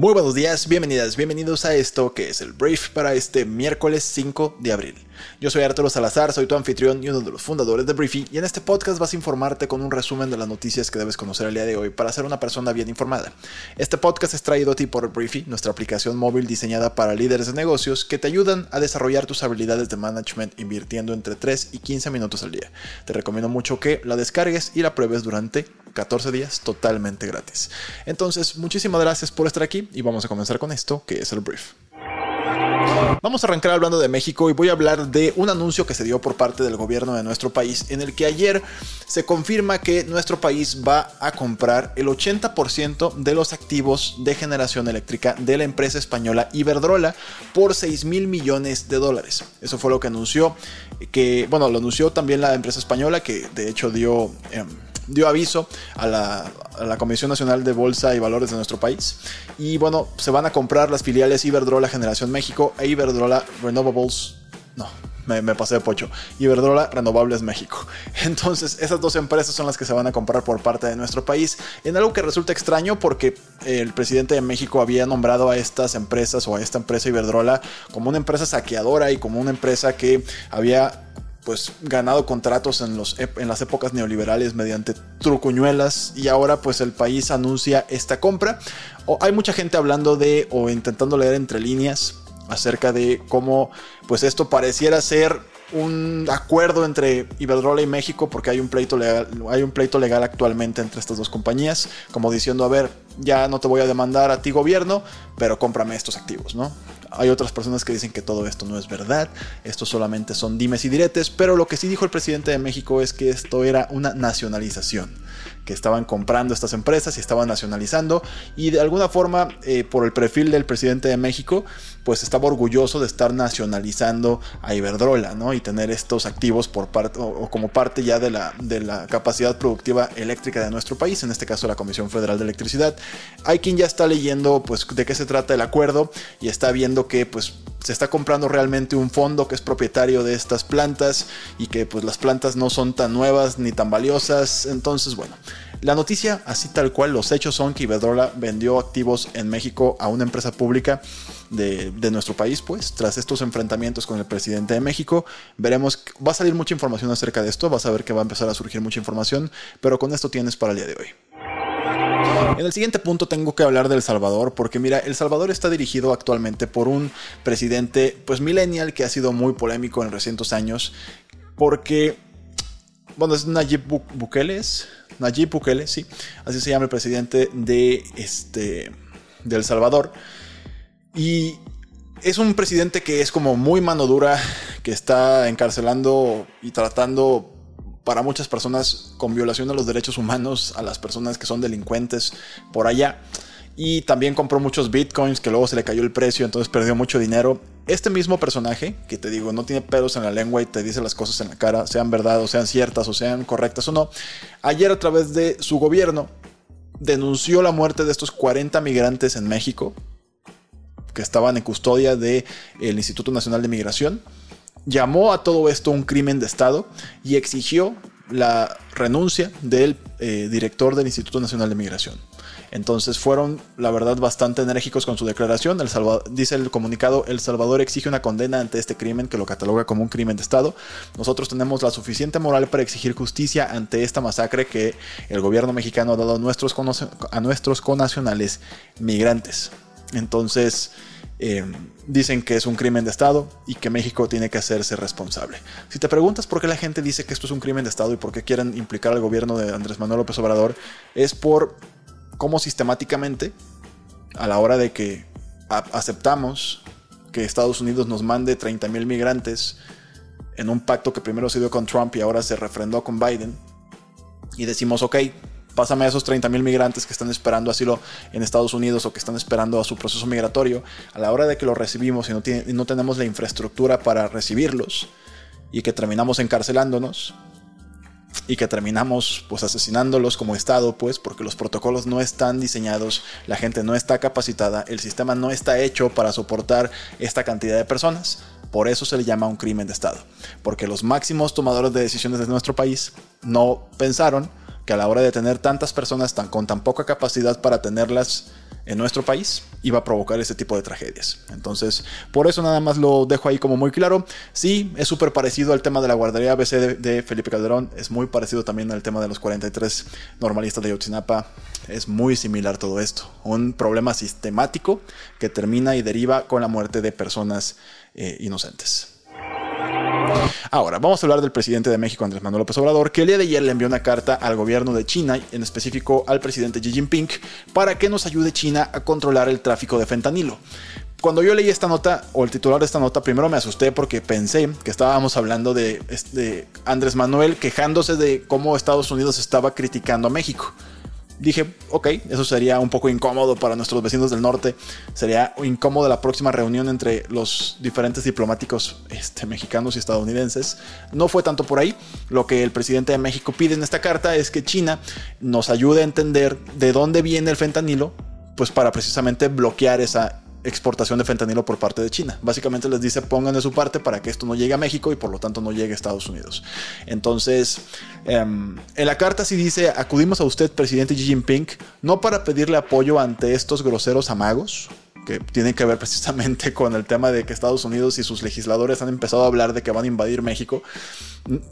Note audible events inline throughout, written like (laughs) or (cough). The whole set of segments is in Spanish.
Muy buenos días, bienvenidas, bienvenidos a esto que es el brief para este miércoles 5 de abril. Yo soy Arturo Salazar, soy tu anfitrión y uno de los fundadores de Briefy y en este podcast vas a informarte con un resumen de las noticias que debes conocer el día de hoy para ser una persona bien informada. Este podcast es traído a ti por Briefy, nuestra aplicación móvil diseñada para líderes de negocios que te ayudan a desarrollar tus habilidades de management invirtiendo entre 3 y 15 minutos al día. Te recomiendo mucho que la descargues y la pruebes durante 14 días totalmente gratis. Entonces, muchísimas gracias por estar aquí y vamos a comenzar con esto que es el brief. Vamos a arrancar hablando de México y voy a hablar de un anuncio que se dio por parte del gobierno de nuestro país en el que ayer se confirma que nuestro país va a comprar el 80% de los activos de generación eléctrica de la empresa española Iberdrola por 6 mil millones de dólares. Eso fue lo que anunció, que bueno, lo anunció también la empresa española que de hecho dio... Em, dio aviso a la, Comisión Nacional de Bolsa y Valores de nuestro país. Y bueno, se van a comprar las filiales Iberdrola Generación México e Iberdrola Renovables. No, me, pasé de pocho. Iberdrola Renovables México. (laughs) Entonces, esas dos empresas son las que se van a comprar por parte de nuestro país. En algo que resulta extraño porque el presidente de México había nombrado a estas empresas o a esta empresa Iberdrola como una empresa saqueadora y como una empresa que había pues ganado contratos en, los, en las épocas neoliberales mediante trucuñuelas y ahora pues el país anuncia esta compra. O hay mucha gente hablando de o intentando leer entre líneas acerca de cómo pues esto pareciera ser un acuerdo entre Iberdrola y México porque hay un pleito legal, hay un pleito legal actualmente entre estas dos compañías, como diciendo, a ver, ya no te voy a demandar a ti gobierno, pero cómprame estos activos, ¿no? Hay otras personas que dicen que todo esto no es verdad, esto solamente son dimes y diretes, pero lo que sí dijo el presidente de México es que esto era una nacionalización que estaban comprando estas empresas y estaban nacionalizando y de alguna forma eh, por el perfil del presidente de México pues estaba orgulloso de estar nacionalizando a Iberdrola ¿no? y tener estos activos por parte o, como parte ya de la, de la capacidad productiva eléctrica de nuestro país, en este caso la Comisión Federal de Electricidad. Hay quien ya está leyendo pues de qué se trata el acuerdo y está viendo que pues se está comprando realmente un fondo que es propietario de estas plantas y que pues las plantas no son tan nuevas ni tan valiosas. Entonces, bueno, la noticia, así tal cual, los hechos son que Iberdrola vendió activos en México a una empresa pública de, nuestro país, pues, tras estos enfrentamientos con el presidente de México. Veremos, va a salir mucha información acerca de esto, vas a ver que va a empezar a surgir mucha información, pero con esto tienes para el día de hoy. En el siguiente punto tengo que hablar de El Salvador, porque mira, El Salvador está dirigido actualmente por un presidente, pues millennial, que ha sido muy polémico en recientes años, porque, bueno, es Nayib Bukele, Nayib Bukele, sí, así se llama el presidente de este, de El Salvador, y es un presidente que es como muy mano dura, que está encarcelando y tratando para muchas personas con violación de los derechos humanos a las personas que son delincuentes por allá. Y también compró muchos bitcoins que luego se le cayó el precio, entonces perdió mucho dinero. Este mismo personaje, que te digo, no tiene pelos en la lengua y te dice las cosas en la cara, sean verdad o sean ciertas o sean correctas o no, ayer a través de su gobierno denunció la muerte de estos 40 migrantes en México que estaban en custodia del Instituto Nacional de Migración llamó a todo esto un crimen de Estado y exigió la renuncia del eh, director del Instituto Nacional de Migración. Entonces fueron, la verdad, bastante enérgicos con su declaración. El dice el comunicado, El Salvador exige una condena ante este crimen que lo cataloga como un crimen de Estado. Nosotros tenemos la suficiente moral para exigir justicia ante esta masacre que el gobierno mexicano ha dado a nuestros, a nuestros conacionales migrantes. Entonces, eh, dicen que es un crimen de Estado y que México tiene que hacerse responsable. Si te preguntas por qué la gente dice que esto es un crimen de Estado y por qué quieren implicar al gobierno de Andrés Manuel López Obrador, es por cómo sistemáticamente, a la hora de que aceptamos que Estados Unidos nos mande 30 mil migrantes en un pacto que primero se dio con Trump y ahora se refrendó con Biden, y decimos, ok, pásame a esos 30.000 migrantes que están esperando asilo en Estados Unidos o que están esperando a su proceso migratorio, a la hora de que los recibimos y no, no tenemos la infraestructura para recibirlos y que terminamos encarcelándonos, y que terminamos pues asesinándolos como Estado, pues porque los protocolos no están diseñados, la gente no está capacitada, el sistema no está hecho para soportar esta cantidad de personas. Por eso se le llama un crimen de Estado, porque los máximos tomadores de decisiones de nuestro país no pensaron que a la hora de tener tantas personas tan, con tan poca capacidad para tenerlas en nuestro país iba a provocar ese tipo de tragedias. Entonces, por eso nada más lo dejo ahí como muy claro. Sí, es súper parecido al tema de la guardería ABC de, Felipe Calderón, es muy parecido también al tema de los 43 normalistas de Yotzinapa, es muy similar todo esto. Un problema sistemático que termina y deriva con la muerte de personas eh, inocentes. Ahora, vamos a hablar del presidente de México, Andrés Manuel López Obrador, que el día de ayer le envió una carta al gobierno de China, en específico al presidente Xi Jinping, para que nos ayude China a controlar el tráfico de fentanilo. Cuando yo leí esta nota, o el titular de esta nota, primero me asusté porque pensé que estábamos hablando de, de Andrés Manuel quejándose de cómo Estados Unidos estaba criticando a México dije, ok, eso sería un poco incómodo para nuestros vecinos del norte. Sería incómodo la próxima reunión entre los diferentes diplomáticos este, mexicanos y estadounidenses. No fue tanto por ahí. Lo que el presidente de México pide en esta carta es que China nos ayude a entender de dónde viene el fentanilo, pues para precisamente bloquear esa exportación de fentanilo por parte de China. Básicamente les dice pongan de su parte para que esto no llegue a México y por lo tanto no llegue a Estados Unidos. Entonces, em, en la carta sí dice, acudimos a usted, presidente Xi Jinping, no para pedirle apoyo ante estos groseros amagos, que tiene que ver precisamente (laughs) con el tema de que Estados Unidos y sus legisladores han empezado a hablar de que van a invadir México.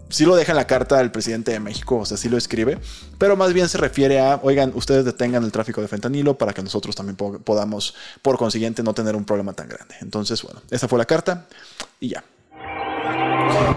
Sí lo deja en la carta el presidente de México, o sea, sí lo escribe, pero más bien se refiere a, oigan, ustedes detengan el tráfico de fentanilo para que nosotros también podamos, por consiguiente, no tener un problema tan grande. Entonces, bueno, esa fue la carta y ya.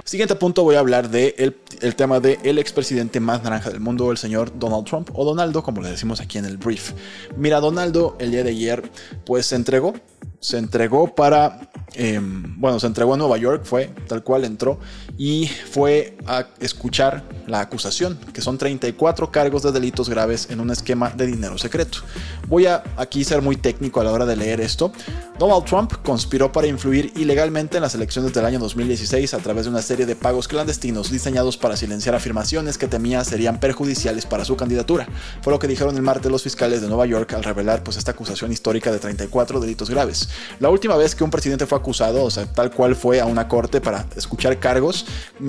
Siguiente punto voy a hablar de el tema del el expresidente más naranja del mundo, el señor Donald Trump, o Donaldo, como le decimos aquí en el brief. Mira, Donaldo el día de ayer pues se entregó, se entregó para, em, bueno, se entregó a Nueva York, fue tal cual entró, y fue a escuchar la acusación, que son 34 cargos de delitos graves en un esquema de dinero secreto. Voy a aquí ser muy técnico a la hora de leer esto. Donald Trump conspiró para influir ilegalmente en las elecciones del año 2016 a través de una serie de pagos clandestinos diseñados para silenciar afirmaciones que temía serían perjudiciales para su candidatura. Fue lo que dijeron el martes los fiscales de Nueva York al revelar pues, esta acusación histórica de 34 delitos graves. La última vez que un presidente fue acusado, o sea, tal cual fue a una corte para escuchar cargos,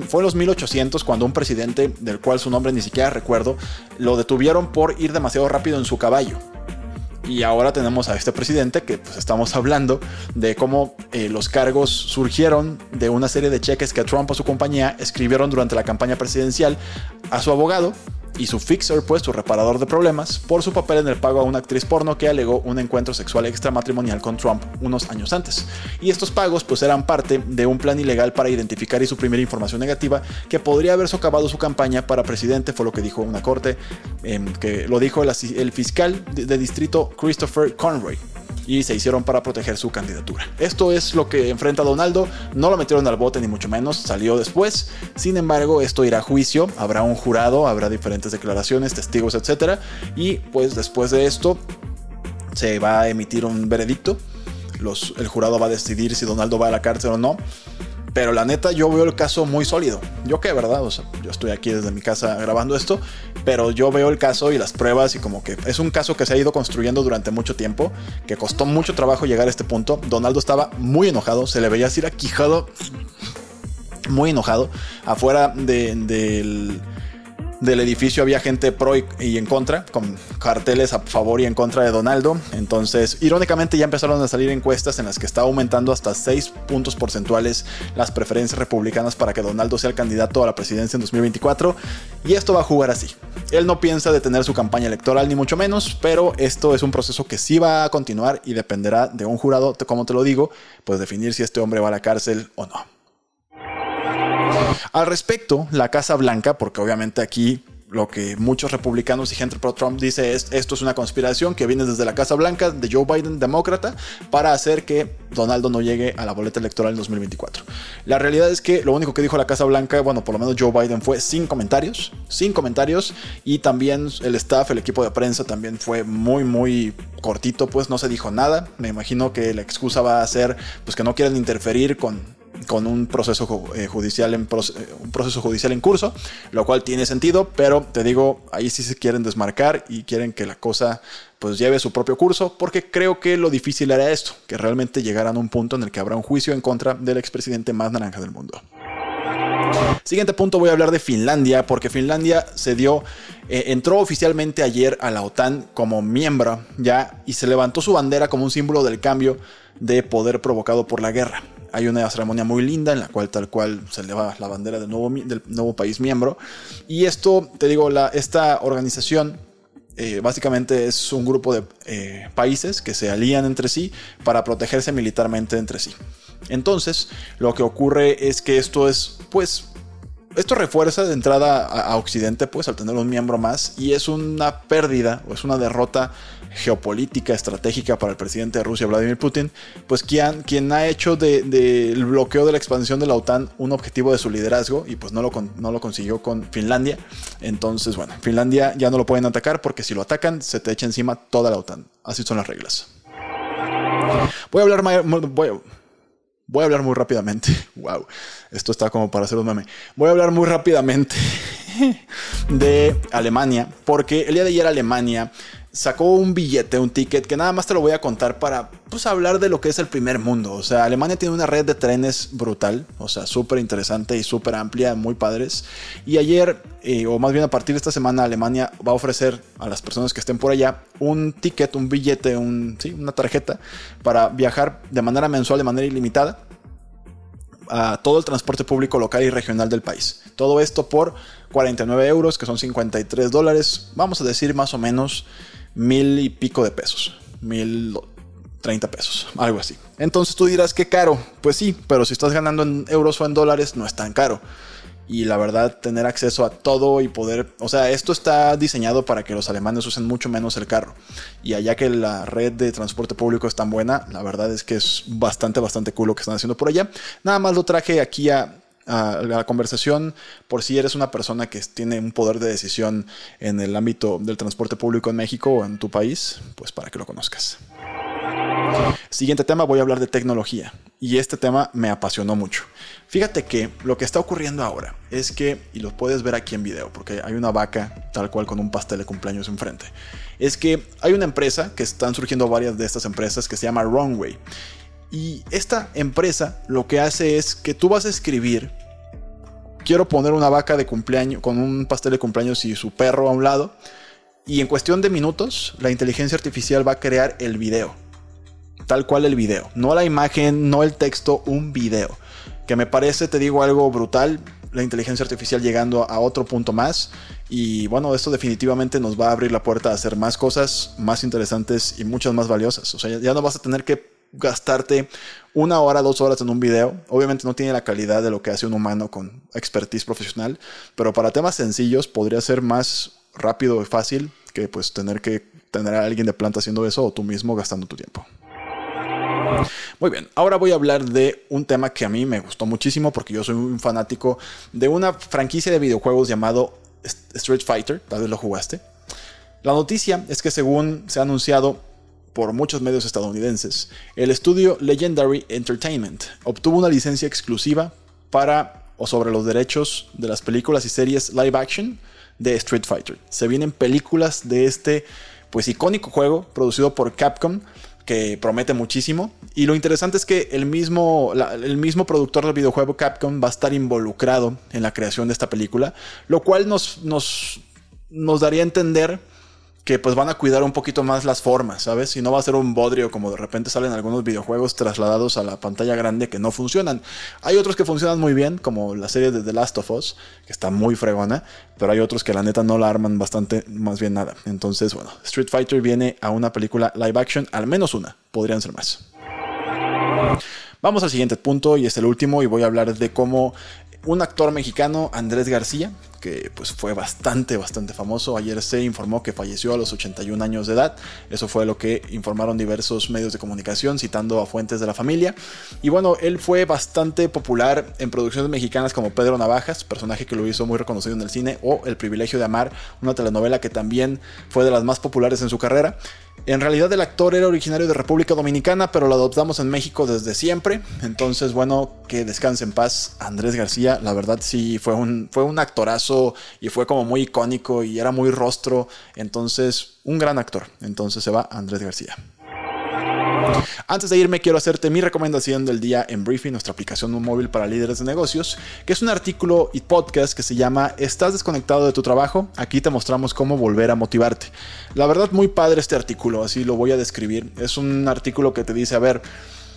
fue en los 1800 cuando un presidente, del cual su nombre ni siquiera recuerdo, lo detuvieron por ir demasiado rápido en su caballo. Y ahora tenemos a este presidente que pues, estamos hablando de cómo eh, los cargos surgieron de una serie de cheques que Trump o su compañía escribieron durante la campaña presidencial a su abogado y su fixer, pues su reparador de problemas, por su papel en el pago a una actriz porno que alegó un encuentro sexual extramatrimonial con Trump unos años antes. Y estos pagos pues eran parte de un plan ilegal para identificar y suprimir información negativa que podría haber socavado su campaña para presidente, fue lo que dijo una corte, em, que lo dijo el, fiscal de distrito Christopher Conroy y se hicieron para proteger su candidatura. Esto es lo que enfrenta Donaldo, no lo metieron al bote ni mucho menos, salió después, sin embargo esto irá a juicio, habrá un jurado, habrá diferentes declaraciones, testigos, etc. Y pues después de esto se va a emitir un veredicto, el jurado va a decidir si Donaldo va a la cárcel o no. Pero la neta, yo veo el caso muy sólido. Yo qué, ¿verdad? O sea, yo estoy aquí desde mi casa grabando esto, pero yo veo el caso y las pruebas y como que es un caso que se ha ido construyendo durante mucho tiempo, que costó mucho trabajo llegar a este punto. Donaldo estaba muy enojado, se le veía así quijado, muy enojado, afuera del del edificio había gente pro y, en contra, con carteles a favor y en contra de Donaldo. Entonces, irónicamente ya empezaron a salir encuestas en las que está aumentando hasta 6 puntos porcentuales las preferencias republicanas para que Donaldo sea el candidato a la presidencia en 2024. Y esto va a jugar así. Él no piensa detener su campaña electoral ni mucho menos, pero esto es un proceso que sí va a continuar y dependerá de un jurado, como te lo digo, pues definir si este hombre va a la cárcel o no. Al respecto, la Casa Blanca, porque obviamente aquí lo que muchos republicanos y gente pro Trump dice es esto es una conspiración que viene desde la Casa Blanca de Joe Biden, demócrata, para hacer que Donaldo no llegue a la boleta electoral en 2024. La realidad es que lo único que dijo la Casa Blanca, bueno, por lo menos Joe Biden fue sin comentarios, sin comentarios, y también el staff, el equipo de prensa también fue muy, muy cortito, pues no se dijo nada. Me imagino que la excusa va a ser pues que no quieren interferir con con un proceso judicial en un proceso judicial en curso, lo cual tiene sentido, pero te digo, ahí sí se quieren desmarcar y quieren que la cosa pues lleve su propio curso, porque creo que lo difícil era esto, que realmente llegaran a un punto en el que habrá un juicio en contra del expresidente más naranja del mundo. Siguiente punto voy a hablar de Finlandia, porque Finlandia se dio, eh, entró oficialmente ayer a la OTAN como miembro ya y se levantó su bandera como un símbolo del cambio de poder provocado por la guerra. Hay una ceremonia muy linda en la cual tal cual se eleva la bandera del nuevo, del nuevo país miembro. Y esto, te digo, la, esta organización eh, básicamente es un grupo de eh, países que se alían entre sí para protegerse militarmente entre sí. Entonces, lo que ocurre es que esto es, pues, esto refuerza de entrada a, Occidente, pues, al tener un miembro más, y es una pérdida o es una derrota geopolítica, estratégica para el presidente de Rusia, Vladimir Putin, pues quien, quien ha hecho del de, bloqueo de la expansión de la OTAN un objetivo de su liderazgo, y pues no lo, no lo consiguió con Finlandia. Entonces, bueno, Finlandia ya no lo pueden atacar porque si lo atacan, se te echa encima toda la OTAN. Así son las reglas. Voy a hablar, voy a, Voy a hablar muy rápidamente. (laughs) Wow, esto está como para hacer un meme. Voy a hablar muy rápidamente (laughs) de Alemania, porque el día de ayer Alemania sacó un billete, un ticket, que nada más te lo voy a contar para pues, hablar de lo que es el primer mundo. O sea, Alemania tiene una red de trenes brutal, o sea, súper interesante y súper amplia, muy padres. Y ayer, eh, o más bien a partir de esta semana, Alemania va a ofrecer a las personas que estén por allá un ticket, un billete, un, ¿sí? una tarjeta para viajar de manera mensual, de manera ilimitada a todo el transporte público local y regional del país. Todo esto por 49 euros, que son 53 dólares, vamos a decir más o menos mil y pico de pesos, mil treinta pesos, algo así. Entonces tú dirás que caro, pues sí, pero si estás ganando en euros o en dólares no es tan caro. Y la verdad, tener acceso a todo y poder, o sea, esto está diseñado para que los alemanes usen mucho menos el carro. Y allá que la red de transporte público es tan buena, la verdad es que es bastante, bastante cool lo que están haciendo por allá. Nada más lo traje aquí a, a la conversación por si eres una persona que tiene un poder de decisión en el ámbito del transporte público en México o en tu país, pues para que lo conozcas. Siguiente tema, voy a hablar de tecnología. Y este tema me apasionó mucho. Fíjate que lo que está ocurriendo ahora es que, y lo puedes ver aquí en video, porque hay una vaca tal cual con un pastel de cumpleaños enfrente, es que hay una empresa, que están surgiendo varias de estas empresas, que se llama Runway. Y esta empresa lo que hace es que tú vas a escribir, quiero poner una vaca de cumpleaños con un pastel de cumpleaños y su perro a un lado, y en cuestión de minutos la inteligencia artificial va a crear el video. Tal cual el video, no la imagen, no el texto, un video. Que me parece, te digo algo brutal, la inteligencia artificial llegando a otro punto más. Y bueno, esto definitivamente nos va a abrir la puerta a hacer más cosas más interesantes y muchas más valiosas. O sea, ya no vas a tener que gastarte una hora, dos horas en un video. Obviamente no tiene la calidad de lo que hace un humano con expertise profesional, pero para temas sencillos podría ser más rápido y fácil que pues tener que tener a alguien de planta haciendo eso o tú mismo gastando tu tiempo. Muy bien, ahora voy a hablar de un tema que a mí me gustó muchísimo porque yo soy un fanático de una franquicia de videojuegos llamado Street Fighter, tal vez lo jugaste. La noticia es que según se ha anunciado por muchos medios estadounidenses, el estudio Legendary Entertainment obtuvo una licencia exclusiva para o sobre los derechos de las películas y series live action de Street Fighter. Se vienen películas de este pues icónico juego producido por Capcom que promete muchísimo. Y lo interesante es que el mismo, el mismo productor del videojuego Capcom va a estar involucrado en la creación de esta película, lo cual nos, nos, nos daría a entender que pues van a cuidar un poquito más las formas, ¿sabes? Y no va a ser un bodrio como de repente salen algunos videojuegos trasladados a la pantalla grande que no funcionan. Hay otros que funcionan muy bien, como la serie de The Last of Us, que está muy fregona, pero hay otros que la neta no la arman bastante, más bien nada. Entonces, bueno, Street Fighter viene a una película live action, al menos una, podrían ser más. Vamos al siguiente punto y es el último y voy a hablar de cómo un actor mexicano, Andrés García, que pues fue bastante, bastante famoso. Ayer se informó que falleció a los 81 años de edad. Eso fue lo que informaron diversos medios de comunicación, citando a fuentes de la familia. Y bueno, él fue bastante popular en producciones mexicanas como Pedro Navajas, personaje que lo hizo muy reconocido en el cine, o El privilegio de amar, una telenovela que también fue de las más populares en su carrera. En realidad el actor era originario de República Dominicana, pero lo adoptamos en México desde siempre. Entonces, bueno, que descanse en paz Andrés García. La verdad sí fue un, fue un actorazo y fue como muy icónico y era muy rostro. Entonces, un gran actor. Entonces se va Andrés García. Antes de irme, quiero hacerte mi recomendación del día en Briefing, nuestra aplicación móvil para líderes de negocios, que es un artículo y podcast que se llama ¿Estás desconectado de tu trabajo? Aquí te mostramos cómo volver a motivarte. La verdad, muy padre este artículo, así lo voy a describir. Es un artículo que te dice, a ver,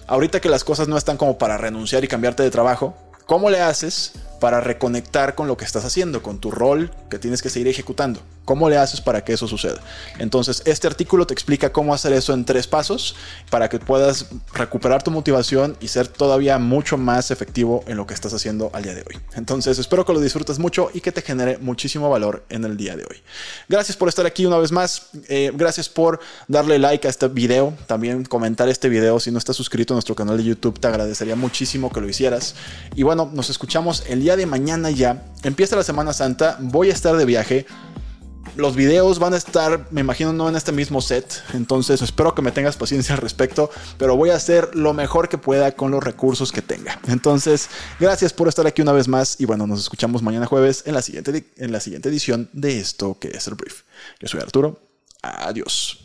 ahorita que las cosas no están como para renunciar y cambiarte de trabajo, ¿cómo le haces para reconectar con lo que estás haciendo, con tu rol que tienes que seguir ejecutando. ¿Cómo le haces para que eso suceda? Entonces, este artículo te explica cómo hacer eso en tres pasos para que puedas recuperar tu motivación y ser todavía mucho más efectivo en lo que estás haciendo al día de hoy. Entonces, espero que lo disfrutes mucho y que te genere muchísimo valor en el día de hoy. Gracias por estar aquí una vez más. Eh, gracias por darle like a este video. También comentar este video. Si no estás suscrito a nuestro canal de YouTube, te agradecería muchísimo que lo hicieras. Y bueno, nos escuchamos el día de mañana ya. Empieza la Semana Santa. Voy a estar de viaje los videos van a estar, me imagino, no en este mismo set. Entonces espero que me tengas paciencia al respecto. Pero voy a hacer lo mejor que pueda con los recursos que tenga. Entonces, gracias por estar aquí una vez más. Y bueno, nos escuchamos mañana jueves en la siguiente, en la siguiente edición de esto que es el brief. Yo soy Arturo. Adiós.